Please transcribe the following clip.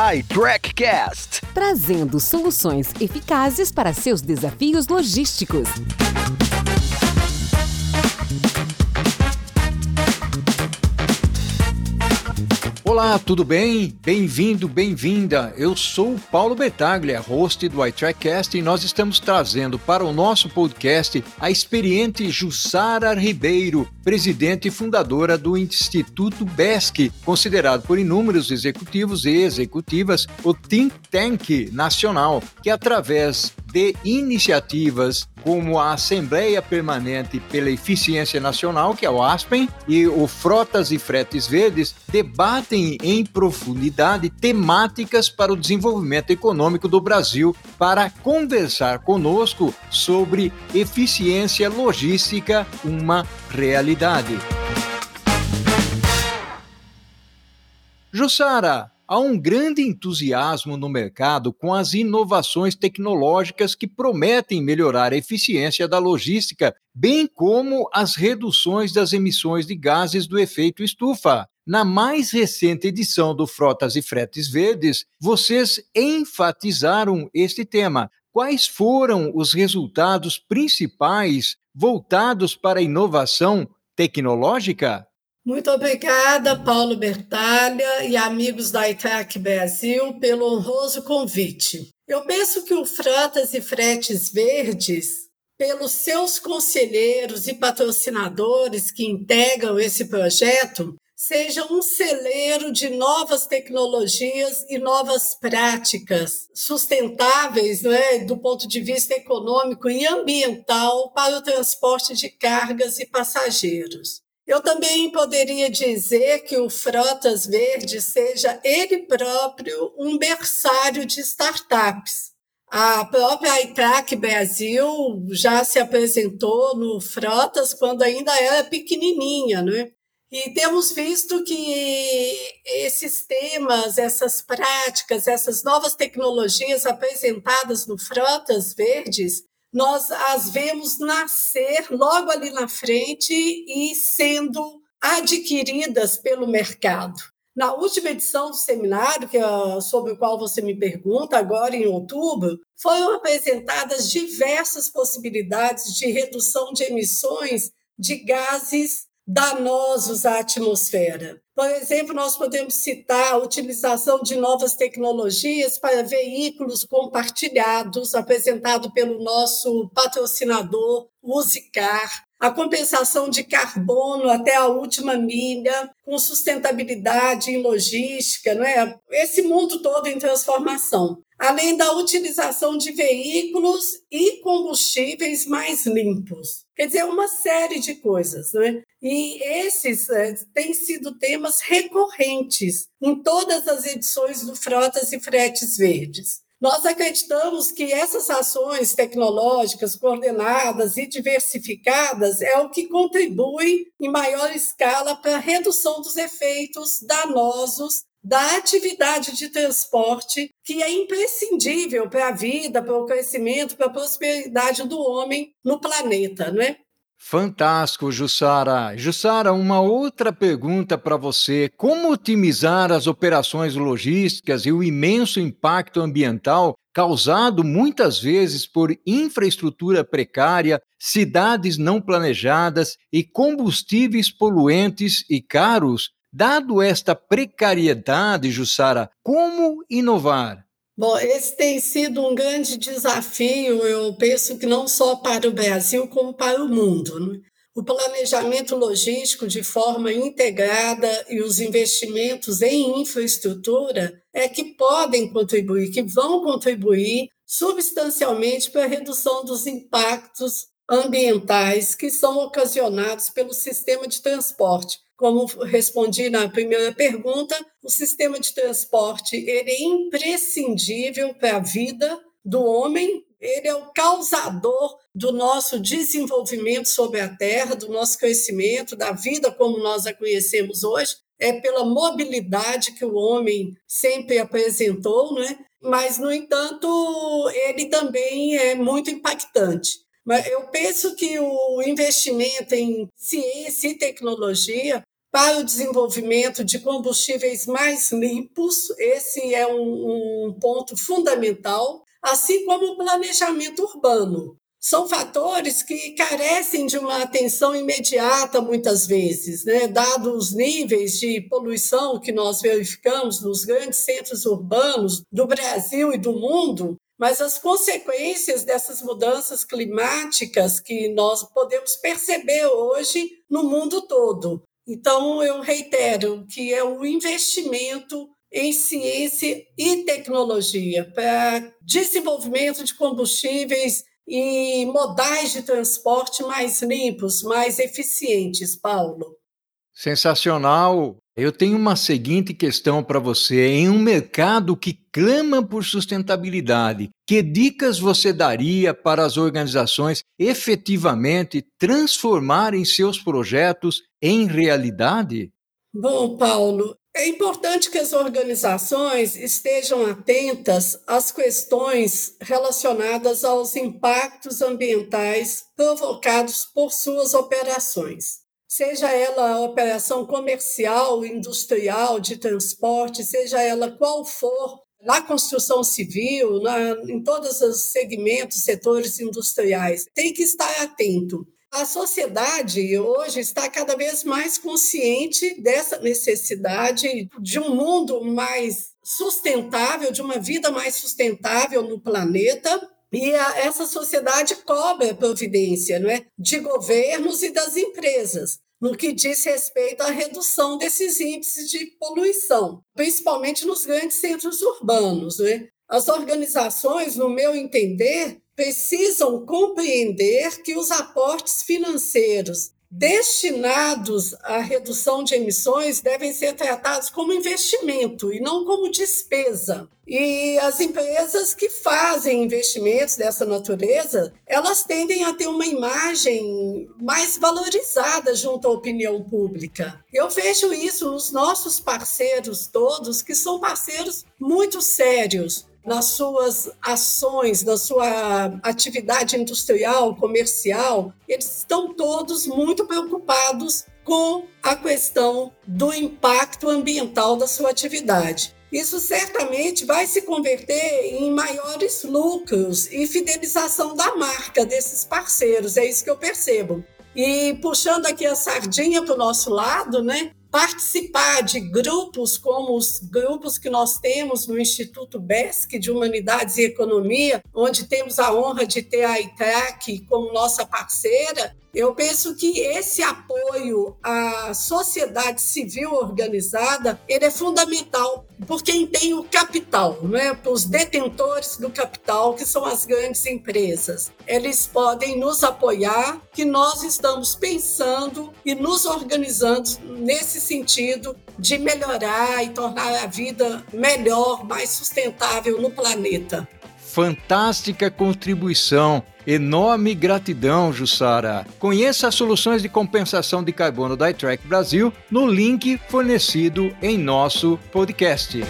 iTrackCast trazendo soluções eficazes para seus desafios logísticos. Olá, tudo bem? Bem-vindo, bem-vinda. Eu sou o Paulo Betaglia, host do iTrackcast, e nós estamos trazendo para o nosso podcast a experiente Jussara Ribeiro, presidente e fundadora do Instituto BESC, considerado por inúmeros executivos e executivas o think tank nacional, que através de iniciativas como a Assembleia Permanente pela Eficiência Nacional, que é o ASPEN, e o Frotas e Fretes Verdes debatem em profundidade temáticas para o desenvolvimento econômico do Brasil para conversar conosco sobre eficiência logística, uma realidade. Jussara, há um grande entusiasmo no mercado com as inovações tecnológicas que prometem melhorar a eficiência da logística, bem como as reduções das emissões de gases do efeito estufa. Na mais recente edição do Frotas e Fretes Verdes, vocês enfatizaram este tema. Quais foram os resultados principais voltados para a inovação tecnológica? Muito obrigada, Paulo Bertalha e amigos da ITAC Brasil, pelo honroso convite. Eu penso que o Frotas e Fretes Verdes, pelos seus conselheiros e patrocinadores que integram esse projeto, seja um celeiro de novas tecnologias e novas práticas sustentáveis é, do ponto de vista econômico e ambiental para o transporte de cargas e passageiros. Eu também poderia dizer que o Frotas Verde seja ele próprio um berçário de startups. A própria ITRAC Brasil já se apresentou no Frotas quando ainda era pequenininha, né? E temos visto que esses temas, essas práticas, essas novas tecnologias apresentadas no Frotas Verdes nós as vemos nascer logo ali na frente e sendo adquiridas pelo mercado. Na última edição do seminário, que é sobre o qual você me pergunta, agora em outubro, foram apresentadas diversas possibilidades de redução de emissões de gases danosos à atmosfera. Por exemplo, nós podemos citar a utilização de novas tecnologias para veículos compartilhados, apresentado pelo nosso patrocinador Usicar, a compensação de carbono até a última milha, com sustentabilidade em logística, não é? Esse mundo todo em transformação. Além da utilização de veículos e combustíveis mais limpos. Quer dizer, uma série de coisas, né? E esses é, têm sido temas recorrentes em todas as edições do Frotas e Fretes Verdes. Nós acreditamos que essas ações tecnológicas coordenadas e diversificadas é o que contribui em maior escala para a redução dos efeitos danosos da atividade de transporte, que é imprescindível para a vida, para o crescimento, para a prosperidade do homem no planeta, não é? Fantástico, Jussara. Jussara, uma outra pergunta para você. Como otimizar as operações logísticas e o imenso impacto ambiental causado muitas vezes por infraestrutura precária, cidades não planejadas e combustíveis poluentes e caros? Dado esta precariedade, Jussara, como inovar? Bom, esse tem sido um grande desafio, eu penso que não só para o Brasil, como para o mundo. Né? O planejamento logístico de forma integrada e os investimentos em infraestrutura é que podem contribuir, que vão contribuir substancialmente para a redução dos impactos ambientais que são ocasionados pelo sistema de transporte como respondi na primeira pergunta, o sistema de transporte ele é imprescindível para a vida do homem, ele é o causador do nosso desenvolvimento sobre a Terra, do nosso crescimento, da vida como nós a conhecemos hoje. É pela mobilidade que o homem sempre apresentou, né? mas, no entanto, ele também é muito impactante. Mas eu penso que o investimento em ciência e tecnologia para o desenvolvimento de combustíveis mais limpos, esse é um, um ponto fundamental, assim como o planejamento urbano. São fatores que carecem de uma atenção imediata, muitas vezes, né? dados os níveis de poluição que nós verificamos nos grandes centros urbanos do Brasil e do mundo, mas as consequências dessas mudanças climáticas que nós podemos perceber hoje no mundo todo. Então, eu reitero que é o investimento em ciência e tecnologia para desenvolvimento de combustíveis e modais de transporte mais limpos, mais eficientes, Paulo. Sensacional. Eu tenho uma seguinte questão para você. Em um mercado que clama por sustentabilidade, que dicas você daria para as organizações efetivamente transformarem seus projetos em realidade? Bom, Paulo, é importante que as organizações estejam atentas às questões relacionadas aos impactos ambientais provocados por suas operações seja ela operação comercial, industrial, de transporte, seja ela qual for, na construção civil, na, em todos os segmentos, setores industriais, tem que estar atento. A sociedade hoje está cada vez mais consciente dessa necessidade de um mundo mais sustentável, de uma vida mais sustentável no planeta, e a, essa sociedade cobra providência não é? de governos e das empresas no que diz respeito à redução desses índices de poluição, principalmente nos grandes centros urbanos. Né? As organizações, no meu entender, precisam compreender que os aportes financeiros destinados à redução de emissões devem ser tratados como investimento e não como despesa. E as empresas que fazem investimentos dessa natureza, elas tendem a ter uma imagem mais valorizada junto à opinião pública. Eu vejo isso nos nossos parceiros todos, que são parceiros muito sérios, nas suas ações, na sua atividade industrial, comercial, eles estão todos muito preocupados com a questão do impacto ambiental da sua atividade. Isso certamente vai se converter em maiores lucros e fidelização da marca desses parceiros, é isso que eu percebo. E puxando aqui a sardinha para o nosso lado, né? Participar de grupos como os grupos que nós temos no Instituto BESC de Humanidades e Economia, onde temos a honra de ter a ITAC como nossa parceira, eu penso que esse apoio à sociedade civil organizada ele é fundamental por quem tem o capital, né? os detentores do capital, que são as grandes empresas. Eles podem nos apoiar, que nós estamos pensando e nos organizando nesse sentido de melhorar e tornar a vida melhor, mais sustentável no planeta. Fantástica contribuição. Enorme gratidão, Jussara. Conheça as soluções de compensação de carbono da iTrack Brasil no link fornecido em nosso podcast.